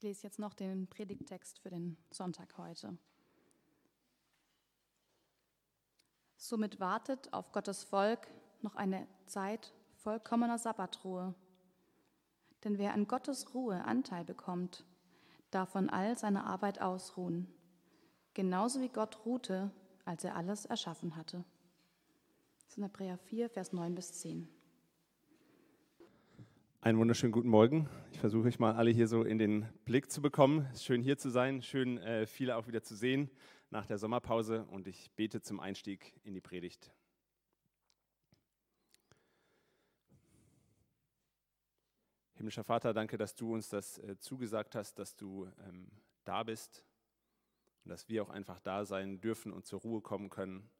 Ich lese jetzt noch den Predigttext für den Sonntag heute. Somit wartet auf Gottes Volk noch eine Zeit vollkommener Sabbatruhe. Denn wer an Gottes Ruhe Anteil bekommt, darf von all seiner Arbeit ausruhen, genauso wie Gott ruhte, als er alles erschaffen hatte. Das ist in Hebräer 4, Vers 9 bis 10. Einen wunderschönen guten Morgen. Ich versuche euch mal alle hier so in den Blick zu bekommen. Es ist schön hier zu sein, schön äh, viele auch wieder zu sehen nach der Sommerpause und ich bete zum Einstieg in die Predigt. Himmlischer Vater, danke, dass du uns das äh, zugesagt hast, dass du ähm, da bist und dass wir auch einfach da sein dürfen und zur Ruhe kommen können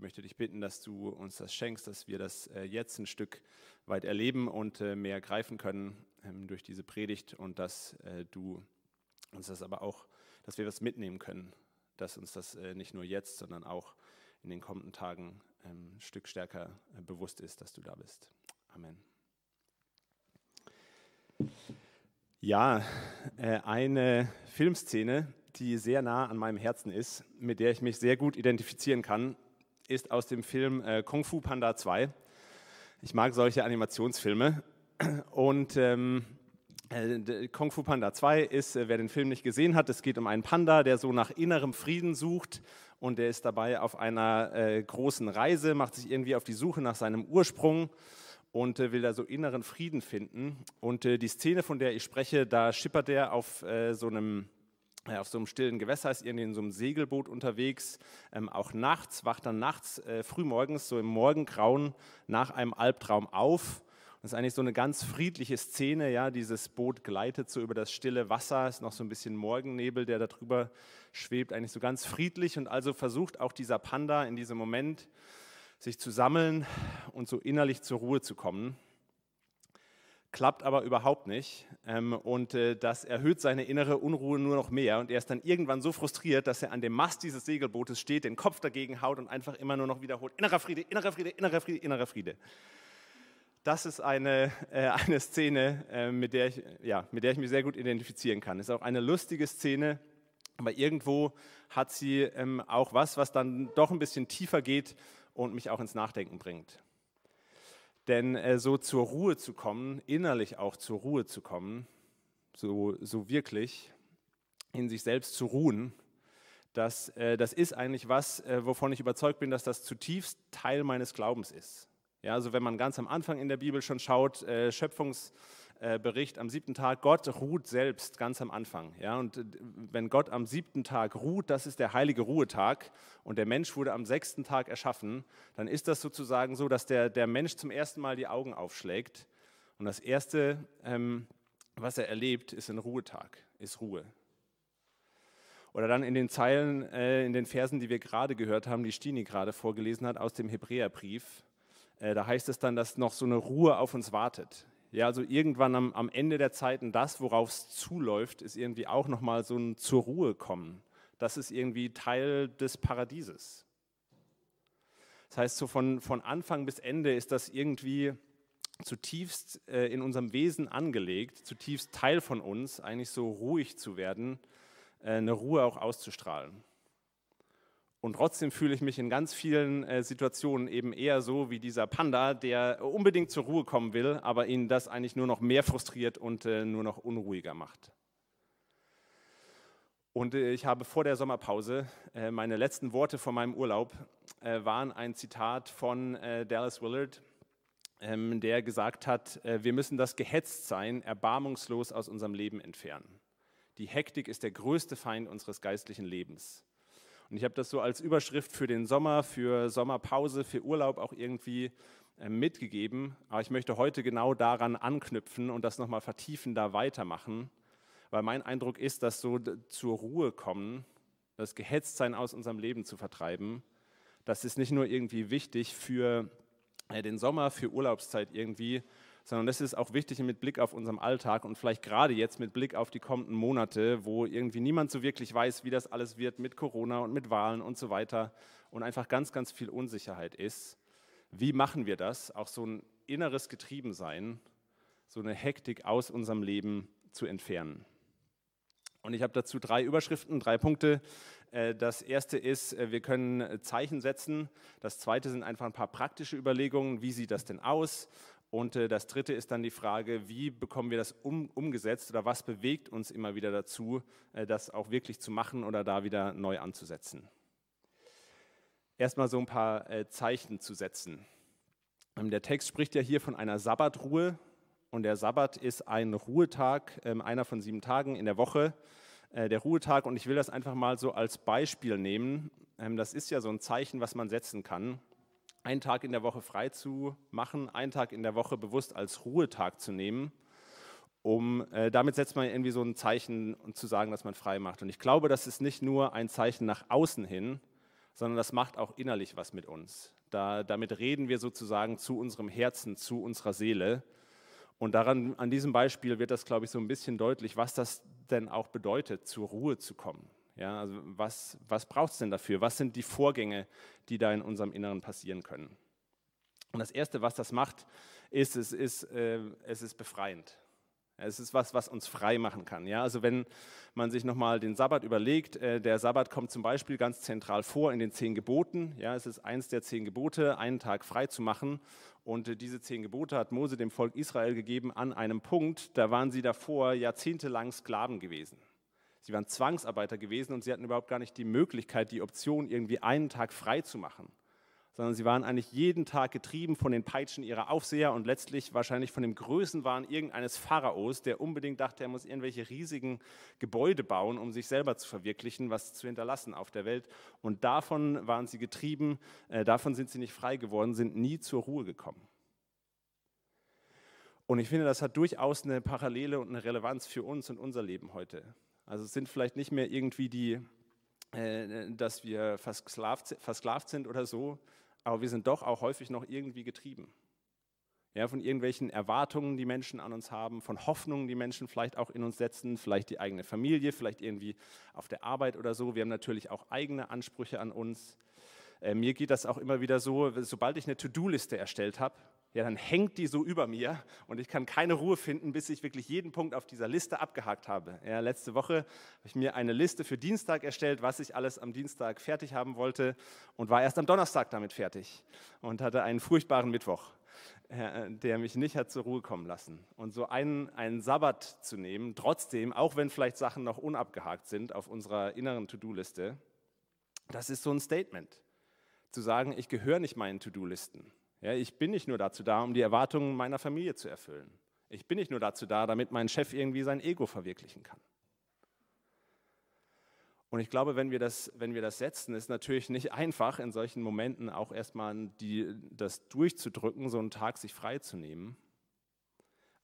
möchte dich bitten, dass du uns das schenkst, dass wir das äh, jetzt ein Stück weit erleben und äh, mehr greifen können ähm, durch diese Predigt und dass äh, du uns das aber auch, dass wir was mitnehmen können, dass uns das nicht nur jetzt, sondern auch in den kommenden Tagen ähm, ein Stück stärker bewusst ist, dass du da bist. Amen. Ja, eine Filmszene, die sehr nah an meinem Herzen ist, mit der ich mich sehr gut identifizieren kann, ist aus dem Film äh, Kung Fu Panda 2. Ich mag solche Animationsfilme. Und ähm, äh, Kung Fu Panda 2 ist, äh, wer den Film nicht gesehen hat, es geht um einen Panda, der so nach innerem Frieden sucht und der ist dabei auf einer äh, großen Reise, macht sich irgendwie auf die Suche nach seinem Ursprung und äh, will da so inneren Frieden finden. Und äh, die Szene, von der ich spreche, da schippert er auf äh, so einem auf so einem stillen Gewässer ist irgendwie in so einem Segelboot unterwegs, ähm, auch nachts, wacht dann nachts, äh, frühmorgens, so im Morgengrauen nach einem Albtraum auf. Das ist eigentlich so eine ganz friedliche Szene, ja, dieses Boot gleitet so über das stille Wasser, ist noch so ein bisschen Morgennebel, der da drüber schwebt, eigentlich so ganz friedlich und also versucht auch dieser Panda in diesem Moment sich zu sammeln und so innerlich zur Ruhe zu kommen klappt aber überhaupt nicht. Ähm, und äh, das erhöht seine innere Unruhe nur noch mehr. Und er ist dann irgendwann so frustriert, dass er an dem Mast dieses Segelbootes steht, den Kopf dagegen haut und einfach immer nur noch wiederholt, innerer Friede, innerer Friede, innerer Friede, innerer Friede. Das ist eine, äh, eine Szene, äh, mit, der ich, ja, mit der ich mich sehr gut identifizieren kann. Ist auch eine lustige Szene, aber irgendwo hat sie ähm, auch was, was dann doch ein bisschen tiefer geht und mich auch ins Nachdenken bringt. Denn äh, so zur Ruhe zu kommen, innerlich auch zur Ruhe zu kommen, so, so wirklich in sich selbst zu ruhen, das, äh, das ist eigentlich was, äh, wovon ich überzeugt bin, dass das zutiefst Teil meines Glaubens ist. Ja, also wenn man ganz am Anfang in der Bibel schon schaut, äh, Schöpfungs Bericht am siebten Tag, Gott ruht selbst ganz am Anfang. Ja? Und äh, wenn Gott am siebten Tag ruht, das ist der heilige Ruhetag und der Mensch wurde am sechsten Tag erschaffen, dann ist das sozusagen so, dass der, der Mensch zum ersten Mal die Augen aufschlägt und das Erste, ähm, was er erlebt, ist ein Ruhetag, ist Ruhe. Oder dann in den Zeilen, äh, in den Versen, die wir gerade gehört haben, die Stini gerade vorgelesen hat aus dem Hebräerbrief, äh, da heißt es dann, dass noch so eine Ruhe auf uns wartet. Ja, also irgendwann am, am Ende der Zeiten, das, worauf es zuläuft, ist irgendwie auch nochmal so ein zur Ruhe kommen. Das ist irgendwie Teil des Paradieses. Das heißt, so von, von Anfang bis Ende ist das irgendwie zutiefst äh, in unserem Wesen angelegt, zutiefst Teil von uns, eigentlich so ruhig zu werden, äh, eine Ruhe auch auszustrahlen. Und trotzdem fühle ich mich in ganz vielen äh, Situationen eben eher so wie dieser Panda, der unbedingt zur Ruhe kommen will, aber ihn das eigentlich nur noch mehr frustriert und äh, nur noch unruhiger macht. Und äh, ich habe vor der Sommerpause, äh, meine letzten Worte vor meinem Urlaub äh, waren ein Zitat von äh, Dallas Willard, ähm, der gesagt hat, wir müssen das Gehetztsein erbarmungslos aus unserem Leben entfernen. Die Hektik ist der größte Feind unseres geistlichen Lebens. Und ich habe das so als Überschrift für den Sommer, für Sommerpause, für Urlaub auch irgendwie äh, mitgegeben. Aber ich möchte heute genau daran anknüpfen und das nochmal vertiefen, da weitermachen. Weil mein Eindruck ist, dass so zur Ruhe kommen, das Gehetztsein aus unserem Leben zu vertreiben, das ist nicht nur irgendwie wichtig für äh, den Sommer, für Urlaubszeit irgendwie, sondern das ist auch wichtig mit Blick auf unseren Alltag und vielleicht gerade jetzt mit Blick auf die kommenden Monate, wo irgendwie niemand so wirklich weiß, wie das alles wird mit Corona und mit Wahlen und so weiter und einfach ganz, ganz viel Unsicherheit ist. Wie machen wir das? Auch so ein inneres Getriebensein, so eine Hektik aus unserem Leben zu entfernen. Und ich habe dazu drei Überschriften, drei Punkte. Äh, das erste ist, äh, wir können Zeichen setzen. Das zweite sind einfach ein paar praktische Überlegungen. Wie sieht das denn aus? Und äh, das dritte ist dann die Frage, wie bekommen wir das um, umgesetzt oder was bewegt uns immer wieder dazu, das auch wirklich zu machen oder da wieder neu anzusetzen. Erstmal so ein paar Zeichen zu setzen. Ähm, der Text spricht ja hier von einer Sabbatruhe und der Sabbat ist ein Ruhetag, ähm, einer von sieben Tagen in der Woche. Äh, der Ruhetag und ich will das einfach mal so als Beispiel nehmen. Ähm, das ist ja so ein Zeichen, was man setzen kann. Einen Tag in der Woche frei zu machen, einen Tag in der Woche bewusst als Ruhetag zu nehmen, um äh, damit setzt man irgendwie so ein Zeichen und zu sagen, dass man frei macht. Und ich glaube, das ist nicht nur ein Zeichen nach außen hin, sondern das macht auch innerlich was mit uns. Da, damit reden wir sozusagen zu unserem Herzen, zu unserer Seele. Und daran, an diesem Beispiel wird das, glaube ich, so ein bisschen deutlich, was das denn auch bedeutet, zur Ruhe zu kommen. Ja, also was, was braucht es denn dafür? Was sind die Vorgänge, die da in unserem Inneren passieren können? Und das Erste, was das macht, ist, es ist, äh, es ist befreiend. Es ist was, was uns frei machen kann. Ja? Also wenn man sich nochmal den Sabbat überlegt, äh, der Sabbat kommt zum Beispiel ganz zentral vor in den zehn Geboten. Ja? Es ist eins der zehn Gebote, einen Tag frei zu machen. Und äh, diese zehn Gebote hat Mose dem Volk Israel gegeben an einem Punkt, da waren sie davor jahrzehntelang Sklaven gewesen. Sie waren Zwangsarbeiter gewesen und sie hatten überhaupt gar nicht die Möglichkeit, die Option, irgendwie einen Tag frei zu machen sondern sie waren eigentlich jeden Tag getrieben von den Peitschen ihrer Aufseher und letztlich wahrscheinlich von dem Größenwahn irgendeines Pharaos, der unbedingt dachte, er muss irgendwelche riesigen Gebäude bauen, um sich selber zu verwirklichen, was zu hinterlassen auf der Welt. Und davon waren sie getrieben, äh, davon sind sie nicht frei geworden, sind nie zur Ruhe gekommen. Und ich finde, das hat durchaus eine Parallele und eine Relevanz für uns und unser Leben heute. Also es sind vielleicht nicht mehr irgendwie die, äh, dass wir versklavt, versklavt sind oder so, aber wir sind doch auch häufig noch irgendwie getrieben. Ja, von irgendwelchen Erwartungen, die Menschen an uns haben, von Hoffnungen, die Menschen vielleicht auch in uns setzen, vielleicht die eigene Familie, vielleicht irgendwie auf der Arbeit oder so. Wir haben natürlich auch eigene Ansprüche an uns. Äh, mir geht das auch immer wieder so, sobald ich eine To-Do-Liste erstellt habe, ja, dann hängt die so über mir und ich kann keine Ruhe finden, bis ich wirklich jeden Punkt auf dieser Liste abgehakt habe. Ja, letzte Woche habe ich mir eine Liste für Dienstag erstellt, was ich alles am Dienstag fertig haben wollte und war erst am Donnerstag damit fertig und hatte einen furchtbaren Mittwoch, äh, der mich nicht hat zur Ruhe kommen lassen. Und so einen, einen Sabbat zu nehmen, trotzdem, auch wenn vielleicht Sachen noch unabgehakt sind auf unserer inneren To-Do-Liste, das ist so ein Statement. Zu sagen, ich gehöre nicht meinen To-Do-Listen ja, ich bin nicht nur dazu da, um die Erwartungen meiner Familie zu erfüllen. Ich bin nicht nur dazu da, damit mein Chef irgendwie sein Ego verwirklichen kann. Und ich glaube, wenn wir das, wenn wir das setzen, ist natürlich nicht einfach, in solchen Momenten auch erstmal die, das durchzudrücken, so einen Tag sich freizunehmen.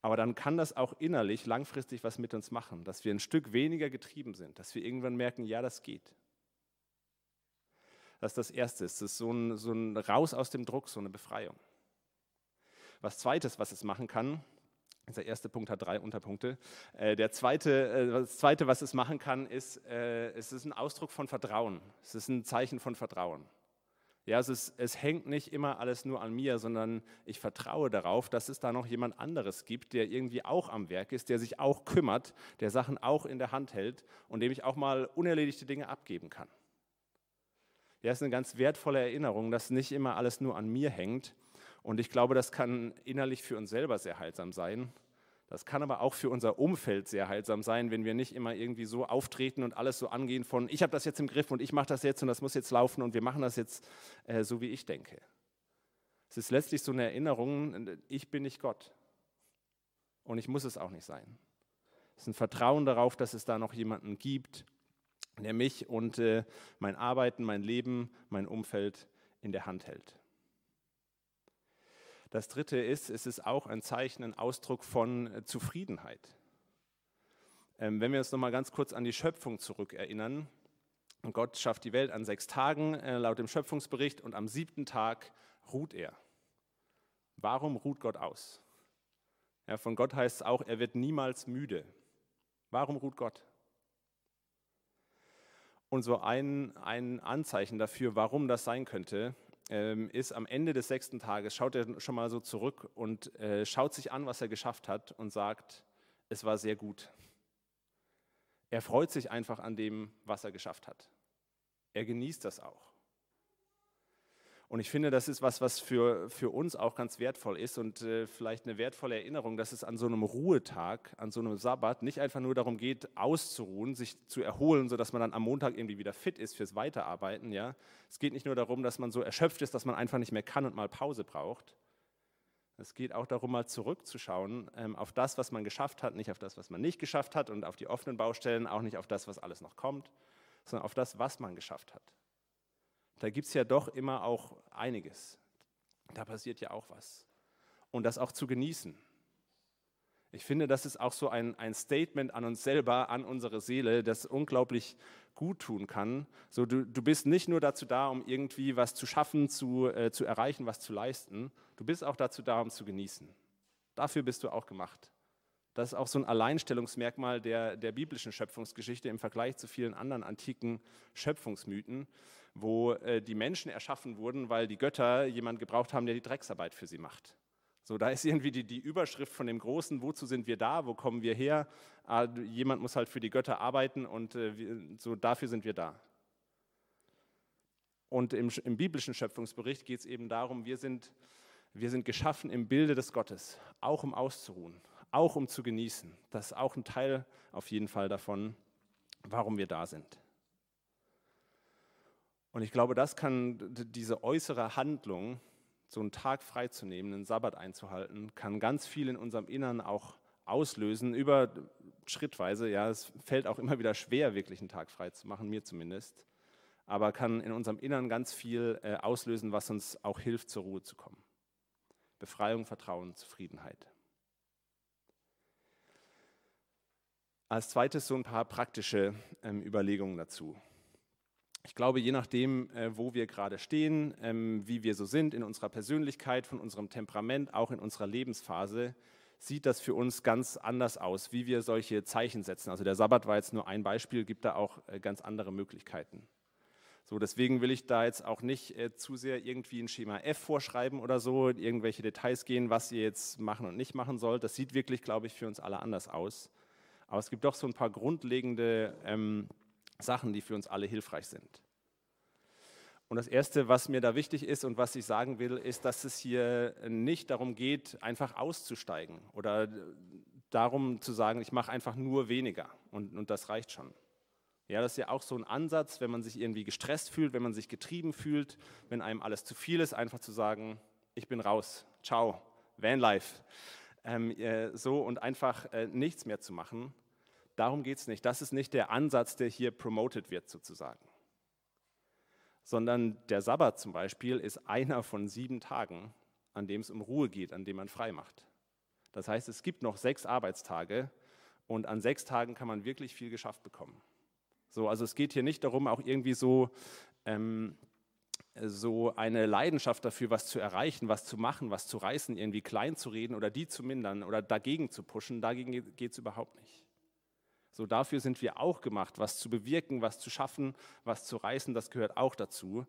Aber dann kann das auch innerlich langfristig was mit uns machen, dass wir ein Stück weniger getrieben sind, dass wir irgendwann merken, ja, das geht. Das ist das Erste. Es ist so ein, so ein Raus aus dem Druck, so eine Befreiung. Was Zweites, was es machen kann, der erste Punkt hat drei Unterpunkte. Äh, der zweite, äh, das Zweite, was es machen kann, ist, äh, es ist ein Ausdruck von Vertrauen. Es ist ein Zeichen von Vertrauen. Ja, es, ist, es hängt nicht immer alles nur an mir, sondern ich vertraue darauf, dass es da noch jemand anderes gibt, der irgendwie auch am Werk ist, der sich auch kümmert, der Sachen auch in der Hand hält und dem ich auch mal unerledigte Dinge abgeben kann. Ja, ist eine ganz wertvolle Erinnerung, dass nicht immer alles nur an mir hängt. Und ich glaube, das kann innerlich für uns selber sehr heilsam sein. Das kann aber auch für unser Umfeld sehr heilsam sein, wenn wir nicht immer irgendwie so auftreten und alles so angehen von, ich habe das jetzt im Griff und ich mache das jetzt und das muss jetzt laufen und wir machen das jetzt äh, so, wie ich denke. Es ist letztlich so eine Erinnerung, ich bin nicht Gott und ich muss es auch nicht sein. Es ist ein Vertrauen darauf, dass es da noch jemanden gibt, der mich und äh, mein Arbeiten, mein Leben, mein Umfeld in der Hand hält. Das dritte ist, es ist auch ein Zeichen, ein Ausdruck von äh, Zufriedenheit. Ähm, wenn wir uns nochmal ganz kurz an die Schöpfung zurückerinnern, Gott schafft die Welt an sechs Tagen äh, laut dem Schöpfungsbericht und am siebten Tag ruht er. Warum ruht Gott aus? Ja, von Gott heißt es auch, er wird niemals müde. Warum ruht Gott? Und so ein, ein Anzeichen dafür, warum das sein könnte, ähm, ist am Ende des sechsten Tages, schaut er schon mal so zurück und äh, schaut sich an, was er geschafft hat und sagt, es war sehr gut. Er freut sich einfach an dem, was er geschafft hat. Er genießt das auch. Und ich finde, das ist was, was für, für uns auch ganz wertvoll ist und äh, vielleicht eine wertvolle Erinnerung, dass es an so einem Ruhetag, an so einem Sabbat nicht einfach nur darum geht, auszuruhen, sich zu erholen, sodass man dann am Montag irgendwie wieder fit ist fürs Weiterarbeiten. Ja? Es geht nicht nur darum, dass man so erschöpft ist, dass man einfach nicht mehr kann und mal Pause braucht. Es geht auch darum, mal zurückzuschauen ähm, auf das, was man geschafft hat, nicht auf das, was man nicht geschafft hat und auf die offenen Baustellen, auch nicht auf das, was alles noch kommt, sondern auf das, was man geschafft hat da gibt es ja doch immer auch einiges. Da passiert ja auch was. Und das auch zu genießen. Ich finde, das ist auch so ein, ein Statement an uns selber, an unsere Seele, das unglaublich gut tun kann. So, du, du bist nicht nur dazu da, um irgendwie was zu schaffen, zu, äh, zu erreichen, was zu leisten. Du bist auch dazu da, um zu genießen. Dafür bist du auch gemacht. Das ist auch so ein Alleinstellungsmerkmal der, der biblischen Schöpfungsgeschichte im Vergleich zu vielen anderen antiken Schöpfungsmythen, wo äh, die Menschen erschaffen wurden, weil die Götter jemanden gebraucht haben, der die Drecksarbeit für sie macht. So, da ist irgendwie die, die Überschrift von dem Großen, wozu sind wir da, wo kommen wir her? Ah, jemand muss halt für die Götter arbeiten und äh, wir, so dafür sind wir da. Und im, im biblischen Schöpfungsbericht geht es eben darum, wir sind, wir sind geschaffen im Bilde des Gottes, auch um auszuruhen, auch um zu genießen. Das ist auch ein Teil auf jeden Fall davon, warum wir da sind. Und ich glaube, das kann diese äußere Handlung, so einen Tag freizunehmen, einen Sabbat einzuhalten, kann ganz viel in unserem Innern auch auslösen, über schrittweise. Ja, es fällt auch immer wieder schwer, wirklich einen Tag frei zu machen, mir zumindest. Aber kann in unserem Innern ganz viel äh, auslösen, was uns auch hilft, zur Ruhe zu kommen. Befreiung, Vertrauen, Zufriedenheit. Als zweites so ein paar praktische ähm, Überlegungen dazu. Ich glaube, je nachdem, äh, wo wir gerade stehen, ähm, wie wir so sind in unserer Persönlichkeit, von unserem Temperament, auch in unserer Lebensphase, sieht das für uns ganz anders aus, wie wir solche Zeichen setzen. Also der Sabbat war jetzt nur ein Beispiel, gibt da auch äh, ganz andere Möglichkeiten. So, deswegen will ich da jetzt auch nicht äh, zu sehr irgendwie ein Schema F vorschreiben oder so, irgendwelche Details gehen, was ihr jetzt machen und nicht machen sollt. Das sieht wirklich, glaube ich, für uns alle anders aus. Aber es gibt doch so ein paar grundlegende ähm, Sachen, die für uns alle hilfreich sind. Und das Erste, was mir da wichtig ist und was ich sagen will, ist, dass es hier nicht darum geht, einfach auszusteigen oder darum zu sagen, ich mache einfach nur weniger und, und das reicht schon. Ja, das ist ja auch so ein Ansatz, wenn man sich irgendwie gestresst fühlt, wenn man sich getrieben fühlt, wenn einem alles zu viel ist, einfach zu sagen, ich bin raus, ciao, Vanlife so und einfach äh, nichts mehr zu machen. Darum geht es nicht. Das ist nicht der Ansatz, der hier promoted wird sozusagen. Sondern der Sabbat zum Beispiel ist einer von sieben Tagen, an dem es um Ruhe geht, an dem man frei macht. Das heißt, es gibt noch sechs Arbeitstage und an sechs Tagen kann man wirklich viel geschafft bekommen. So, also es geht hier nicht darum, auch irgendwie so ähm, so eine Leidenschaft dafür, was zu erreichen, was zu machen, was zu reißen, irgendwie klein zu reden oder die zu mindern oder dagegen zu pushen, dagegen geht es überhaupt nicht. So dafür sind wir auch gemacht, was zu bewirken, was zu schaffen, was zu reißen, das gehört auch dazu.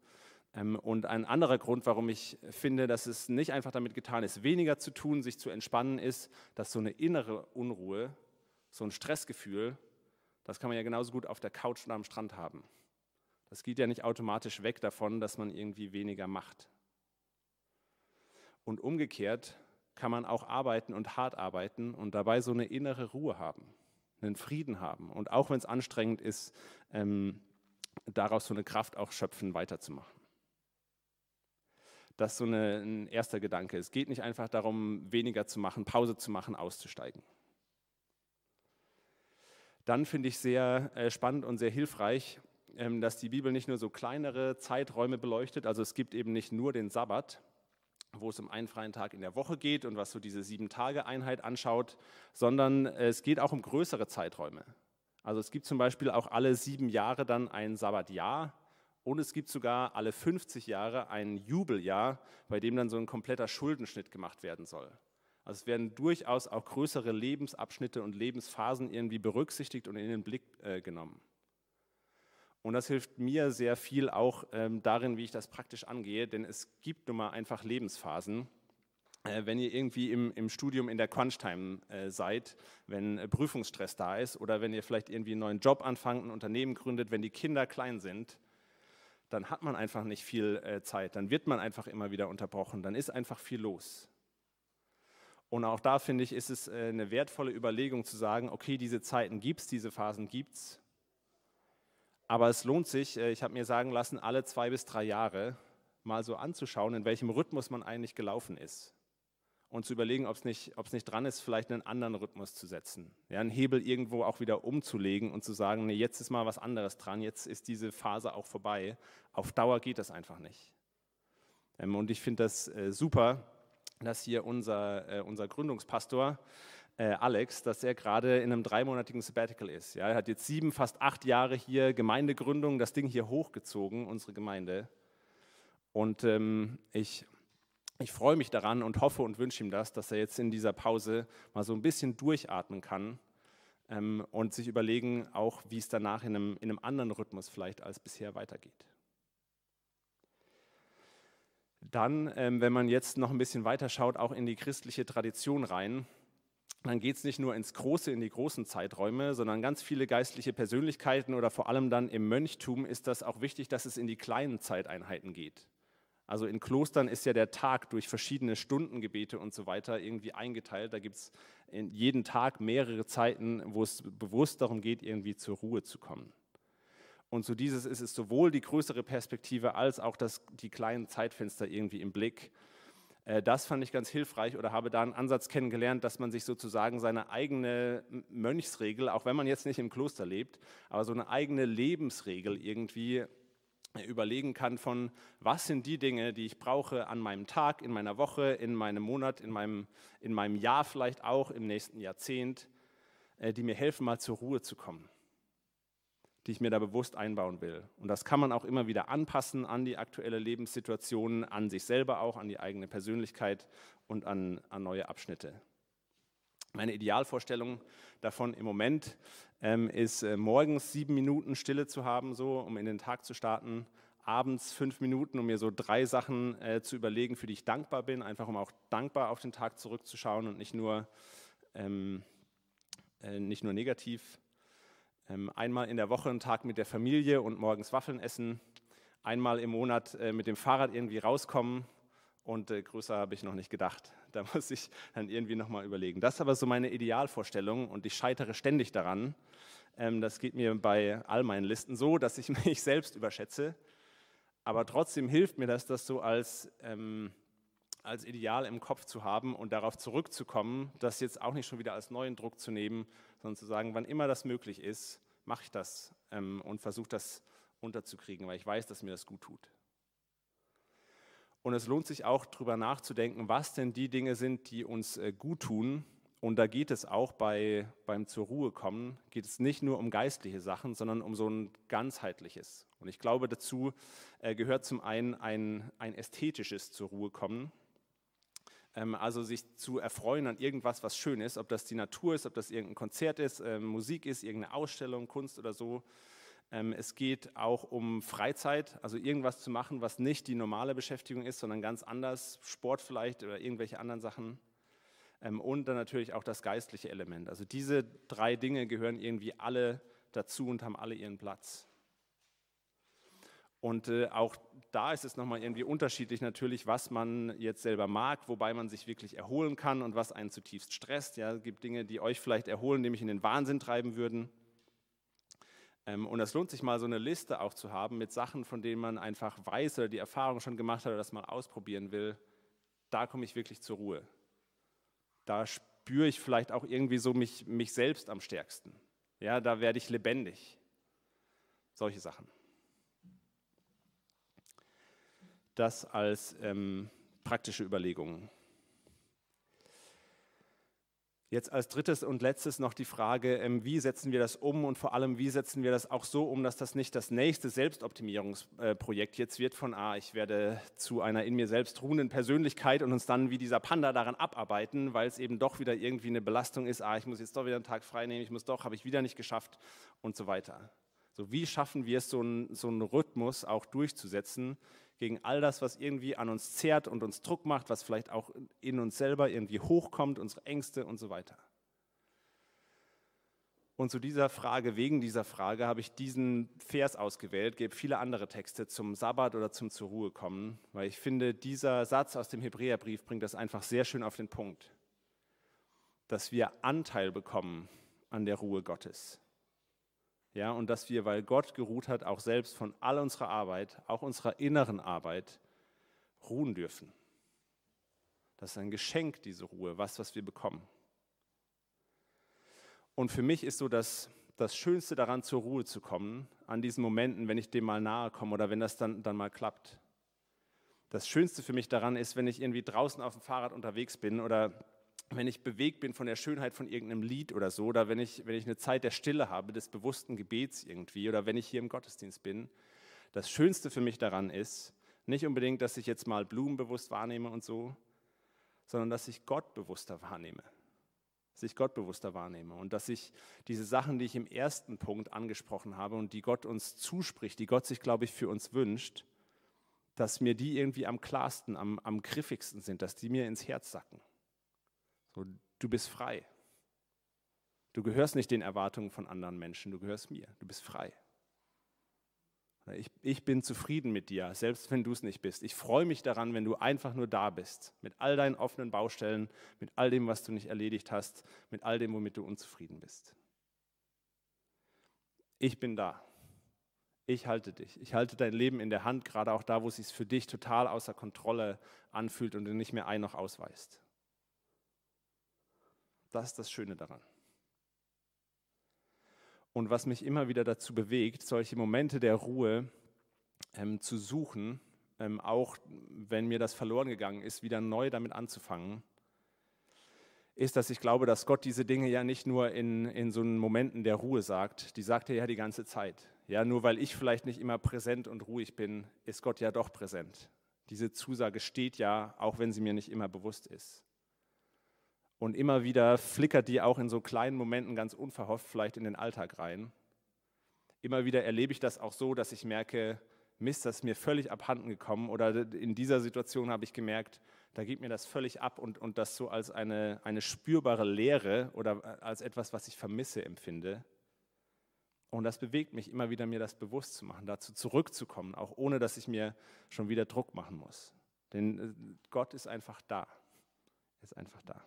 Ähm, und ein anderer Grund, warum ich finde, dass es nicht einfach damit getan ist, weniger zu tun, sich zu entspannen, ist, dass so eine innere Unruhe, so ein Stressgefühl, das kann man ja genauso gut auf der Couch oder am Strand haben. Das geht ja nicht automatisch weg davon, dass man irgendwie weniger macht. Und umgekehrt kann man auch arbeiten und hart arbeiten und dabei so eine innere Ruhe haben, einen Frieden haben und auch wenn es anstrengend ist, ähm, daraus so eine Kraft auch schöpfen, weiterzumachen. Das ist so eine, ein erster Gedanke. Es geht nicht einfach darum, weniger zu machen, Pause zu machen, auszusteigen. Dann finde ich sehr äh, spannend und sehr hilfreich, dass die Bibel nicht nur so kleinere Zeiträume beleuchtet, also es gibt eben nicht nur den Sabbat, wo es um einen freien Tag in der Woche geht und was so diese Sieben-Tage-Einheit anschaut, sondern es geht auch um größere Zeiträume. Also es gibt zum Beispiel auch alle sieben Jahre dann ein Sabbatjahr und es gibt sogar alle 50 Jahre ein Jubeljahr, bei dem dann so ein kompletter Schuldenschnitt gemacht werden soll. Also es werden durchaus auch größere Lebensabschnitte und Lebensphasen irgendwie berücksichtigt und in den Blick äh, genommen. Und das hilft mir sehr viel auch ähm, darin, wie ich das praktisch angehe, denn es gibt nun mal einfach Lebensphasen, äh, wenn ihr irgendwie im, im Studium in der Crunch-Time äh, seid, wenn äh, Prüfungsstress da ist oder wenn ihr vielleicht irgendwie einen neuen Job anfangt, ein Unternehmen gründet, wenn die Kinder klein sind, dann hat man einfach nicht viel äh, Zeit, dann wird man einfach immer wieder unterbrochen, dann ist einfach viel los. Und auch da finde ich, ist es äh, eine wertvolle Überlegung zu sagen, okay, diese Zeiten gibt es, diese Phasen gibt es, aber es lohnt sich, äh, ich habe mir sagen lassen, alle zwei bis drei Jahre mal so anzuschauen, in welchem Rhythmus man eigentlich gelaufen ist und zu überlegen, ob es nicht, nicht dran ist, vielleicht einen anderen Rhythmus zu setzen. Ja, einen Hebel irgendwo auch wieder umzulegen und zu sagen, nee, jetzt ist mal was anderes dran, jetzt ist diese Phase auch vorbei. Auf Dauer geht das einfach nicht. Ähm, und ich finde das äh, super, dass hier unser, äh, unser Gründungspastor äh, Alex, dass er gerade in einem dreimonatigen Sabbatical ist. Ja, er hat jetzt sieben, fast acht Jahre hier Gemeindegründung, das Ding hier hochgezogen, unsere Gemeinde. Und ähm, ich ich freue mich daran und hoffe und wünsche ihm das, dass er jetzt in dieser Pause mal so ein bisschen durchatmen kann ähm, und sich überlegen, auch wie es danach in einem, in einem anderen Rhythmus vielleicht als bisher weitergeht. Dann, ähm, wenn man jetzt noch ein bisschen weiter schaut, auch in die christliche Tradition rein, dann geht es nicht nur ins Große, in die großen Zeiträume, sondern ganz viele geistliche Persönlichkeiten oder vor allem dann im Mönchtum ist das auch wichtig, dass es in die kleinen Zeiteinheiten geht. Also in Klostern ist ja der Tag durch verschiedene Stundengebete und so weiter irgendwie eingeteilt. Da gibt es jeden Tag mehrere Zeiten, wo es bewusst darum geht, irgendwie zur Ruhe zu kommen. Und so dieses ist es sowohl die größere Perspektive als auch das, die kleinen Zeitfenster irgendwie im Blick. Äh, das fand ich ganz hilfreich oder habe da einen Ansatz kennengelernt, dass man sich sozusagen seine eigene Mönchsregel, auch wenn man jetzt nicht im Kloster lebt, aber so eine eigene Lebensregel irgendwie überlegen kann von, was sind die Dinge, die ich brauche an meinem Tag, in meiner Woche, in meinem Monat, in meinem, in meinem Jahr vielleicht auch, im nächsten Jahrzehnt, äh, die mir helfen, mal zur Ruhe zu kommen, die ich mir da bewusst einbauen will. Und das kann man auch immer wieder anpassen an die aktuelle Lebenssituation, an sich selber auch, an die eigene Persönlichkeit und an, an neue Abschnitte. Meine Idealvorstellung davon im Moment ähm, ist, äh, morgens sieben Minuten Stille zu haben, so, um in den Tag zu starten. Abends fünf Minuten, um mir so drei Sachen äh, zu überlegen, für die ich dankbar bin, einfach um auch dankbar auf den Tag zurückzuschauen und nicht nur, ähm, äh, nicht nur negativ. Ähm, einmal in der Woche einen Tag mit der Familie und morgens Waffeln essen. Einmal im Monat äh, mit dem Fahrrad irgendwie rauskommen, und äh, größer habe ich noch nicht gedacht. Da muss ich dann irgendwie nochmal überlegen. Das ist aber so meine Idealvorstellung und ich scheitere ständig daran. Ähm, das geht mir bei all meinen Listen so, dass ich mich selbst überschätze. Aber trotzdem hilft mir das, das so als, ähm, als Ideal im Kopf zu haben und darauf zurückzukommen, das jetzt auch nicht schon wieder als neuen Druck zu nehmen, sondern zu sagen, wann immer das möglich ist, mache ich das ähm, und versuche das unterzukriegen, weil ich weiß, dass mir das gut tut. Und es lohnt sich auch darüber nachzudenken, was denn die Dinge sind, die uns äh, gut tun. Und da geht es auch bei, beim zur Ruhe kommen, geht es nicht nur um geistliche Sachen, sondern um so ein ganzheitliches. Und ich glaube, dazu äh, gehört zum einen ein, ein ästhetisches zur Ruhe kommen. Ähm, also sich zu erfreuen an irgendwas, was schön ist, ob das die Natur ist, ob das irgendein Konzert ist, äh, Musik ist, irgendeine Ausstellung, Kunst oder so. Ähm, es geht auch um Freizeit, also irgendwas zu machen, was nicht die normale Beschäftigung ist, sondern ganz anders, Sport vielleicht oder irgendwelche anderen Sachen. Ähm, und dann natürlich auch das geistliche Element. Also diese drei Dinge gehören irgendwie alle dazu und haben alle ihren Platz. Und äh, auch da ist es nochmal irgendwie unterschiedlich natürlich, was man jetzt selber mag, wobei man sich wirklich erholen kann und was einen zutiefst stresst. Ja, es gibt Dinge, die euch vielleicht erholen, die mich in den Wahnsinn treiben würden. Ähm, und es lohnt sich mal so eine Liste auch zu haben mit Sachen, von denen man einfach weiß oder die Erfahrung schon gemacht hat oder das mal ausprobieren will. Da komme ich wirklich zur Ruhe. Da spüre ich vielleicht auch irgendwie so mich, mich selbst am stärksten. Ja, da werde ich lebendig. Solche Sachen. Das als ähm, praktische Überlegungen. Jetzt als drittes und letztes noch die Frage, ähm, wie setzen wir das um und vor allem, wie setzen wir das auch so um, dass das nicht das nächste Selbstoptimierungsprojekt jetzt wird von, ah, ich werde zu einer in mir selbst ruhenden Persönlichkeit und uns dann wie dieser Panda daran abarbeiten, weil es eben doch wieder irgendwie eine Belastung ist, ah, ich muss jetzt doch wieder einen Tag frei nehmen, ich muss doch, habe ich wieder nicht geschafft und so weiter. So, wie schaffen wir es, so einen, so einen Rhythmus auch durchzusetzen gegen all das, was irgendwie an uns zehrt und uns Druck macht, was vielleicht auch in uns selber irgendwie hochkommt, unsere Ängste und so weiter. Und zu dieser Frage, wegen dieser Frage, habe ich diesen Vers ausgewählt, gebe viele andere Texte zum Sabbat oder zum zur Ruhe kommen, weil ich finde, dieser Satz aus dem Hebräerbrief bringt das einfach sehr schön auf den Punkt, dass wir Anteil bekommen an der Ruhe Gottes. Ja, und dass wir, weil Gott geruht hat, auch selbst von all unserer Arbeit, auch unserer inneren Arbeit, ruhen dürfen. Das ist ein Geschenk, diese Ruhe, was, was wir bekommen. Und für mich ist so das, das Schönste daran, zur Ruhe zu kommen, an diesen Momenten, wenn ich dem mal nahe komme oder wenn das dann, dann mal klappt. Das Schönste für mich daran ist, wenn ich irgendwie draußen auf dem Fahrrad unterwegs bin oder wenn ich bewegt bin von der Schönheit von irgendeinem Lied oder so, oder wenn ich, wenn ich eine Zeit der Stille habe, des bewussten Gebets irgendwie, oder wenn ich hier im Gottesdienst bin. Das Schönste für mich daran ist, nicht unbedingt, dass ich jetzt mal Blumen bewusst wahrnehme und so, sondern dass ich Gott bewusster wahrnehme dass ich Gott bewusster wahrnehme und dass ich diese Sachen, die ich im ersten Punkt angesprochen habe und die Gott uns zuspricht, die Gott sich, glaube ich, für uns wünscht, dass mir die irgendwie am klarsten, am, am griffigsten sind, dass die mir ins Herz sacken. Du bist frei. Du gehörst nicht den Erwartungen von anderen Menschen, du gehörst mir, du bist frei. Ich, ich bin zufrieden mit dir, selbst wenn du es nicht bist. Ich freue mich daran, wenn du einfach nur da bist, mit all deinen offenen Baustellen, mit all dem, was du nicht erledigt hast, mit all dem, womit du unzufrieden bist. Ich bin da. Ich halte dich. Ich halte dein Leben in der Hand, gerade auch da, wo es sich für dich total außer Kontrolle anfühlt und du nicht mehr ein noch ausweist. Das ist das Schöne daran und was mich immer wieder dazu bewegt, solche Momente der Ruhe ähm, zu suchen, ähm, auch wenn mir das verloren gegangen ist, wieder neu damit anzufangen, ist, dass ich glaube, dass Gott diese Dinge ja nicht nur in, in so Momenten der Ruhe sagt, die sagt er ja die ganze Zeit. Ja, nur weil ich vielleicht nicht immer präsent und ruhig bin, ist Gott ja doch präsent. Diese Zusage steht ja, auch wenn sie mir nicht immer bewusst ist. Und immer wieder flickert die auch in so kleinen Momenten ganz unverhofft vielleicht in den Alltag rein. Immer wieder erlebe ich das auch so, dass ich merke, Mist, das ist mir völlig abhanden gekommen. Oder in dieser Situation habe ich gemerkt, da geht mir das völlig ab und, und das so als eine, eine spürbare Leere oder als etwas, was ich vermisse, empfinde. Und das bewegt mich immer wieder, mir das bewusst zu machen, dazu zurückzukommen, auch ohne dass ich mir schon wieder Druck machen muss. Denn äh, Gott ist einfach da. Er ist einfach da.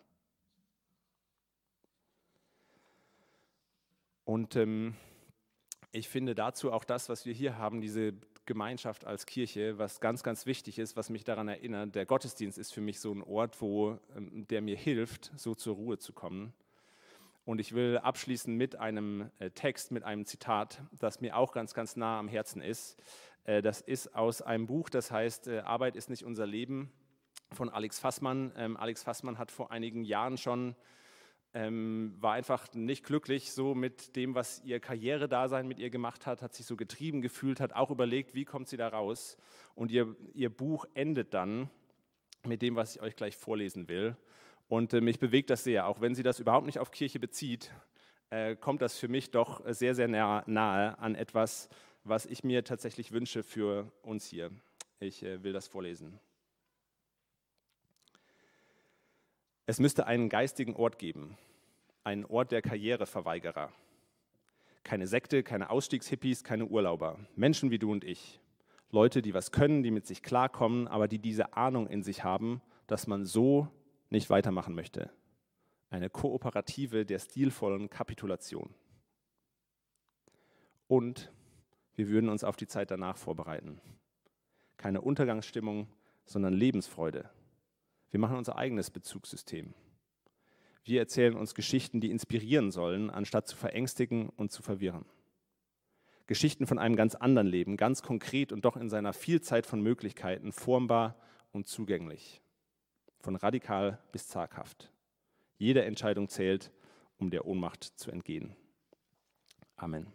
Und ähm, ich finde dazu auch das, was wir hier haben, diese Gemeinschaft als Kirche, was ganz, ganz wichtig ist, was mich daran erinnert. Der Gottesdienst ist für mich so ein Ort, wo, ähm, der mir hilft, so zur Ruhe zu kommen. Und ich will abschließen mit einem äh, Text, mit einem Zitat, das mir auch ganz, ganz nah am Herzen ist. Äh, das ist aus einem Buch, das heißt äh, Arbeit ist nicht unser Leben von Alex Fassmann. Ähm, Alex Fassmann hat vor einigen Jahren schon ähm, war einfach nicht glücklich so mit dem, was ihr Karrieredasein mit ihr gemacht hat, hat sich so getrieben gefühlt, hat auch überlegt, wie kommt sie da raus. Und ihr, ihr Buch endet dann mit dem, was ich euch gleich vorlesen will. Und äh, mich bewegt das sehr, auch wenn sie das überhaupt nicht auf Kirche bezieht, äh, kommt das für mich doch sehr, sehr nah, nahe an etwas, was ich mir tatsächlich wünsche für uns hier. Ich äh, will das vorlesen. Es müsste einen geistigen Ort geben, einen Ort der Karriereverweigerer. Keine Sekte, keine Ausstiegshippies, keine Urlauber. Menschen wie du und ich. Leute, die was können, die mit sich klarkommen, aber die diese Ahnung in sich haben, dass man so nicht weitermachen möchte. Eine Kooperative der stilvollen Kapitulation. Und wir würden uns auf die Zeit danach vorbereiten. Keine Untergangsstimmung, sondern Lebensfreude, wir machen unser eigenes Bezugssystem. Wir erzählen uns Geschichten, die inspirieren sollen, anstatt zu verängstigen und zu verwirren. Geschichten von einem ganz anderen Leben, ganz konkret und doch in seiner Vielzeit von Möglichkeiten formbar und zugänglich. Von radikal bis zaghaft. Jede Entscheidung zählt, um der Ohnmacht zu entgehen. Amen.